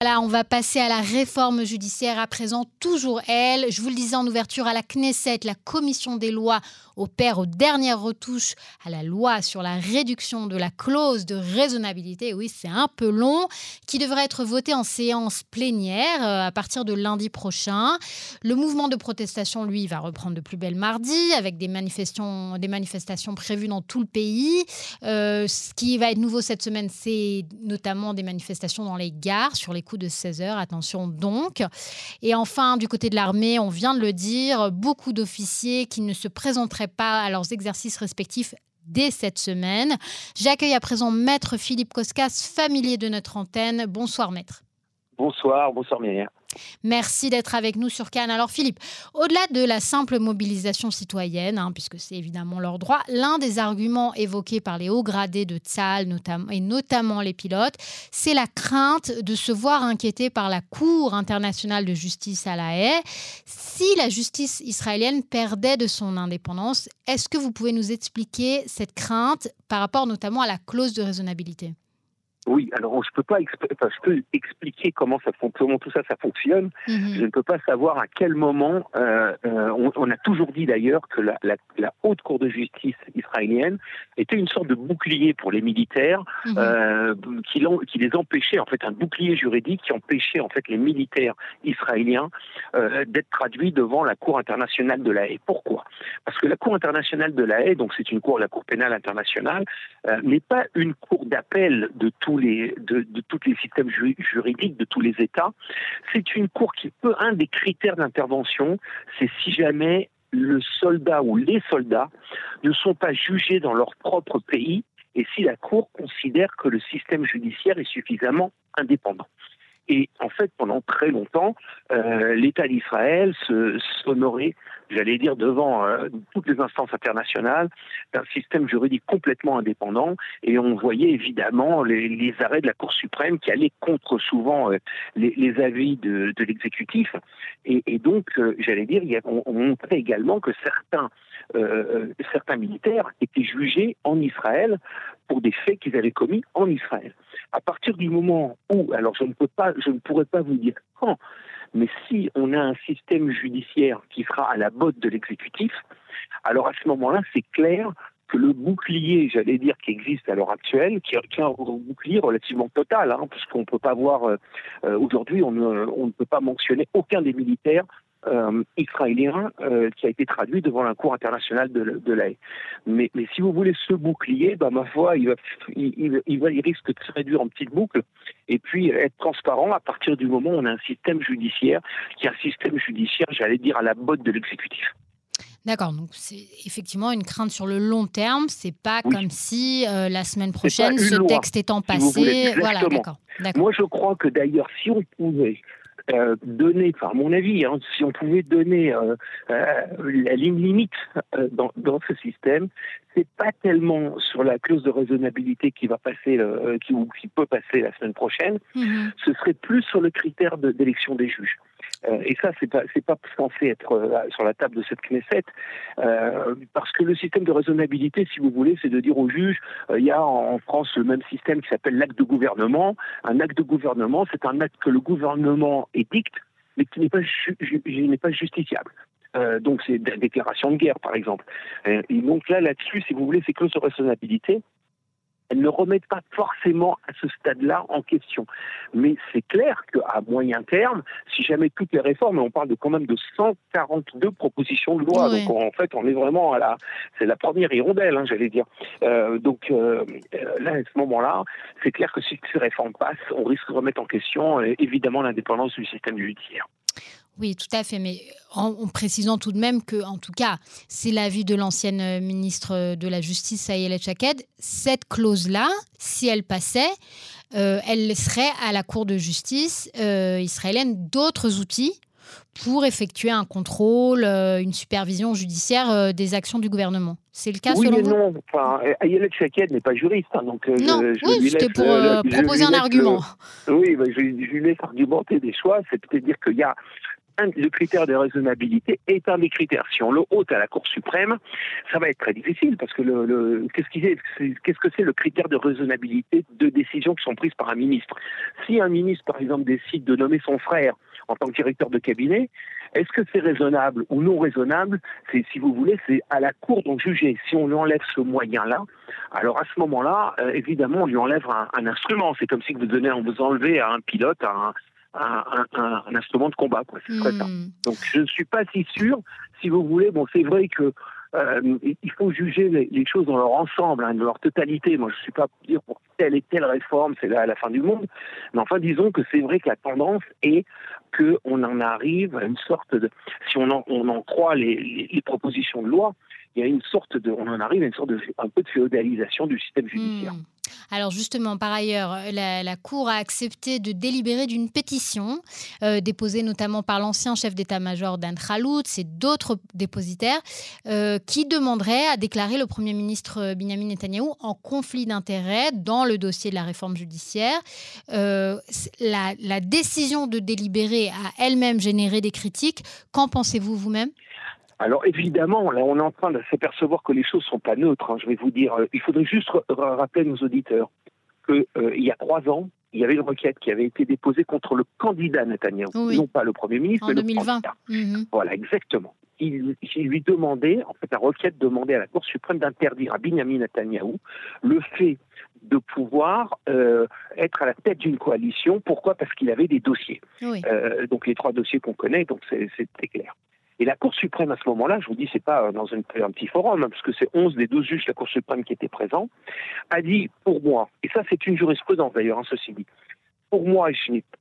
Voilà, on va passer à la réforme judiciaire à présent, toujours elle. Je vous le disais en ouverture à la Knesset, la commission des lois opère aux dernières retouches à la loi sur la réduction de la clause de raisonnabilité. Oui, c'est un peu long, qui devrait être votée en séance plénière euh, à partir de lundi prochain. Le mouvement de protestation, lui, va reprendre de plus belle mardi avec des manifestations, des manifestations prévues dans tout le pays. Euh, ce qui va être nouveau cette semaine, c'est notamment des manifestations dans les gares, sur les coup de 16 heures. Attention donc. Et enfin, du côté de l'armée, on vient de le dire, beaucoup d'officiers qui ne se présenteraient pas à leurs exercices respectifs dès cette semaine. J'accueille à présent Maître Philippe Koskas, familier de notre antenne. Bonsoir Maître. Bonsoir, bonsoir Myriam. Merci d'être avec nous sur Cannes. Alors Philippe, au-delà de la simple mobilisation citoyenne, hein, puisque c'est évidemment leur droit, l'un des arguments évoqués par les hauts gradés de notamment, et notamment les pilotes, c'est la crainte de se voir inquiété par la Cour internationale de justice à la haie. Si la justice israélienne perdait de son indépendance, est-ce que vous pouvez nous expliquer cette crainte par rapport notamment à la clause de raisonnabilité? Oui, alors je peux pas enfin, je peux expliquer comment ça comment tout ça ça fonctionne. Mhm. Je ne peux pas savoir à quel moment. Euh, euh, on, on, a toujours dit d'ailleurs que la, la, la, haute cour de justice israélienne était une sorte de bouclier pour les militaires mhm. euh, qui, qui, les empêchait en fait un bouclier juridique qui empêchait en fait les militaires israéliens d'être traduits devant la cour internationale de la haie. Pourquoi? Parce que la cour internationale de la haie, donc c'est une cour la cour pénale internationale, n'est pas une cour d'appel de tous les, de, de tous les systèmes juridiques de tous les États. C'est une cour qui peut, un des critères d'intervention, c'est si jamais le soldat ou les soldats ne sont pas jugés dans leur propre pays et si la Cour considère que le système judiciaire est suffisamment indépendant. Et en fait, pendant très longtemps, euh, l'État d'Israël s'honorait, j'allais dire, devant euh, toutes les instances internationales, d'un système juridique complètement indépendant. Et on voyait évidemment les, les arrêts de la Cour suprême qui allaient contre souvent euh, les, les, avis de, de l'exécutif. Et, et, donc, euh, j'allais dire, il y a, on, on, montrait également que certains, euh, certains militaires étaient jugés en Israël pour des faits qu'ils avaient commis en Israël. À partir du moment où, alors je ne peux pas, je ne pourrais pas vous dire quand, mais si on a un système judiciaire qui sera à la botte de l'exécutif, alors à ce moment-là, c'est clair que le bouclier, j'allais dire, qui existe à l'heure actuelle, qui est un bouclier relativement total, hein, puisqu'on ne peut pas voir, euh, euh, aujourd'hui, on, on, ne peut pas mentionner aucun des militaires euh, israélien euh, qui a été traduit devant la Cour internationale de, de l'AE. Mais, mais, si vous voulez ce bouclier, bah, ma foi, il, va, il, il, va, il risque de se réduire en petites boucles et puis être transparent à partir du moment où on a un système judiciaire qui est un système judiciaire, j'allais dire, à la botte de l'exécutif. D'accord, donc c'est effectivement une crainte sur le long terme. C'est pas oui. comme si euh, la semaine prochaine, ce loi, texte étant passé, si voilà, d'accord. Moi, je crois que d'ailleurs, si on pouvait euh, donner, enfin, à mon avis, hein, si on pouvait donner euh, euh, la ligne limite euh, dans, dans, ce système, c'est pas tellement sur la clause de raisonnabilité qui va passer, euh, qui, ou qui peut passer la semaine prochaine, mm -hmm. ce serait plus sur le critère d'élection de, des juges. Euh, et ça, c'est pas, c'est pas censé être euh, sur la table de cette Knesset, euh, parce que le système de raisonnabilité, si vous voulez, c'est de dire aux juges, il y a en France le même système qui s'appelle l'acte de gouvernement. Un acte de gouvernement, c'est un acte que le gouvernement édicte, mais qui n'est pas, ju n'est pas justiciable. Euh, donc c'est des déclarations de guerre, par exemple. Euh, et donc là, là-dessus, si vous voulez, ces clauses de raisonnabilité, elles ne remettent pas forcément à ce stade-là en question. Mais c'est clair qu'à moyen terme, si jamais toutes les réformes, on parle de quand même de 142 propositions de loi, oui. donc en fait on est vraiment à la, c'est la première hirondelle, hein, j'allais dire. Euh, donc euh, là, à ce moment-là, c'est clair que si ces réformes passent, on risque de remettre en question euh, évidemment l'indépendance du système judiciaire. Oui, tout à fait, mais en, en, précisant tout de même que, en tout cas, c'est l'avis de l'ancienne euh, ministre de la Justice, Saïelet Chaked, cette clause-là, si elle passait, euh, elle serait à la Cour de justice euh, israélienne d'autres outils pour effectuer un contrôle, euh, une supervision judiciaire euh, des actions du gouvernement. C'est le cas oui selon vous? non. Enfin, Ayelet n'est pas juriste, hein, donc euh, non, je, je oui, c'était pour euh, proposer un argument. oui, bah, je, je, lui laisse argumenter des choix. C'est peut-être dire qu'il y a le critère de raisonnabilité est un des critères. Si on le ôte à la Cour suprême, ça va être très difficile parce que le, qu'est-ce qu'est-ce que c'est le critère de raisonnabilité de décisions qui sont prises par un ministre? Si un ministre, par exemple, décide de nommer son frère en tant que directeur de cabinet, est-ce que c'est raisonnable ou non raisonnable? C'est, si vous voulez, c'est à la Cour d'en juger. Si on lui enlève ce moyen-là, alors à ce moment-là, euh, évidemment, on lui enlève un, instrument. C'est comme si vous donnez, on vous enlevez à un pilote un, un, instrument de combat. Quoi. C'est ça. Hmm. Donc je ne suis pas si sûr. Si vous voulez, bon, c'est vrai que euh, il faut juger les, choses dans leur ensemble, hein, dans leur totalité. Moi, je ne suis pas pour dire pour telle et telle réforme, c'est là la fin du monde. Mais enfin, disons que c'est vrai que la tendance est qu'on en arrive à une sorte de, si on en, on en croit les, les, propositions de loi, il y a une sorte de, on en arrive à une sorte de, un peu de féodalisation du système judiciaire. Hmm. Alors justement, par ailleurs, la, Cour a accepté de délibérer d'une pétition euh, déposée notamment par l'ancien chef d'état-major Dan Khalout et d'autres dépositaires euh, qui demanderaient à déclarer le Premier ministre euh, Benjamin Netanyahou en conflit d'intérêts dans le dossier de la réforme judiciaire. La, la, décision de délibérer a elle-même généré des critiques. Qu'en pensez-vous vous-même? Alors évidemment, là, on est en train de s'apercevoir que les choses sont pas neutres. Hein, je vais vous dire, euh, il faudrait juste rappeler à nos auditeurs qu'il euh, y a trois ans, il y avait une requête qui avait été déposée contre le candidat Netanyahu, non pas le Premier ministre, mais le candidat. Mhm. Voilà, exactement. Il, lui demandait, en fait, la requête demandait à la Cour suprême d'interdire à Benjamin Netanyahu le fait de pouvoir euh, être à la tête d'une coalition. Pourquoi? Parce qu'il avait des dossiers. donc les trois dossiers qu'on connaît, donc c'est très clair. Et la Cour suprême, à ce moment-là, je vous dis, c'est pas dans un petit forum, hein, parce que c'est 11 des 12 juges de la Cour suprême qui étaient présents, a dit, pour moi, et ça c'est une jurisprudence d'ailleurs, hein, ceci dit, pour moi,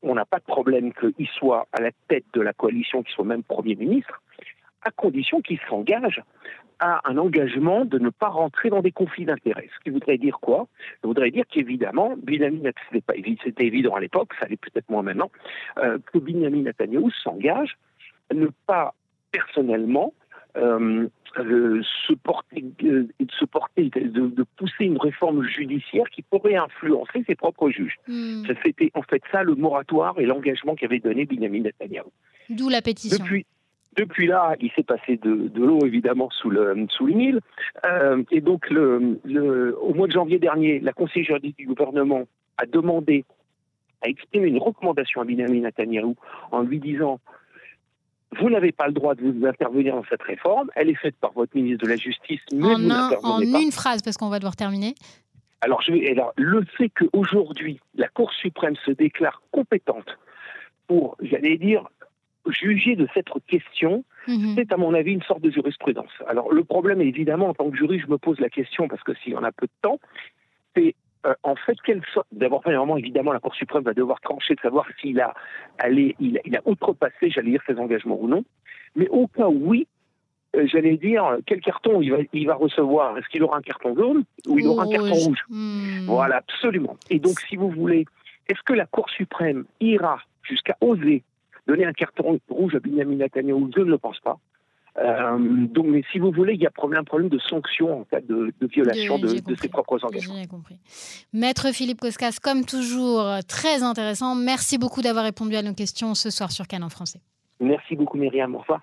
on n'a pas de problème qu'il soit à la tête de la coalition, qu'il soit même Premier ministre, à condition qu'il s'engage à un engagement de ne pas rentrer dans des conflits d'intérêts. Ce qui voudrait dire quoi? Ça voudrait dire qu'évidemment, c'était évident à l'époque, ça l'est peut-être moins maintenant, euh, que Benjamin Netanyahu s'engage à ne pas personnellement euh, se porter, euh, se porter de, pousser une réforme judiciaire qui pourrait influencer ses propres juges. Hmm. C'était en fait ça le moratoire et l'engagement qu'avait donné Benjamin Netanyahu. D'où la pétition. Depuis, depuis là, il s'est passé de, l'eau évidemment sous le sous Nil. Euh, et donc, le, le, au mois de janvier dernier, la conseillère juridique du gouvernement a demandé, a exprimé une recommandation à Benjamin Netanyahu en lui disant vous n'avez pas le droit de vous intervenir dans cette réforme. Elle est faite par votre ministre de la Justice, mais en vous En une phrase, parce qu'on va devoir terminer. Alors, je vais, alors le fait qu'aujourd'hui, la Cour suprême se déclare compétente pour, j'allais dire, juger de cette question, mhm. c'est à mon avis une sorte de jurisprudence. Alors, le problème, évidemment, en tant que juriste, je me pose la question, parce que s'il y en a peu de temps, c'est euh, en fait, quelle sorte. D'abord, premièrement, évidemment, la Cour suprême va devoir trancher de savoir s'il a, allé, il, a outrepassé, j'allais dire, ses engagements ou non. Mais au cas où oui, euh, j'allais dire, quel carton il va, il va recevoir? Est-ce qu'il aura un carton jaune ou il aura un carton rouge? Hmm. Voilà, absolument. Et donc, si vous voulez, est-ce que la Cour suprême ira jusqu'à oser donner un carton rouge à Benjamin Netanyahu? Je ne le pense pas. Euh, donc, mais si vous voulez, il y a un problème de sanction en cas de, violation de, ses propres engagements. J'ai compris. Maître Philippe Koskas, comme toujours, très intéressant. Merci beaucoup d'avoir répondu à nos questions ce soir sur Canon Français. Merci beaucoup, Myriam. Au revoir.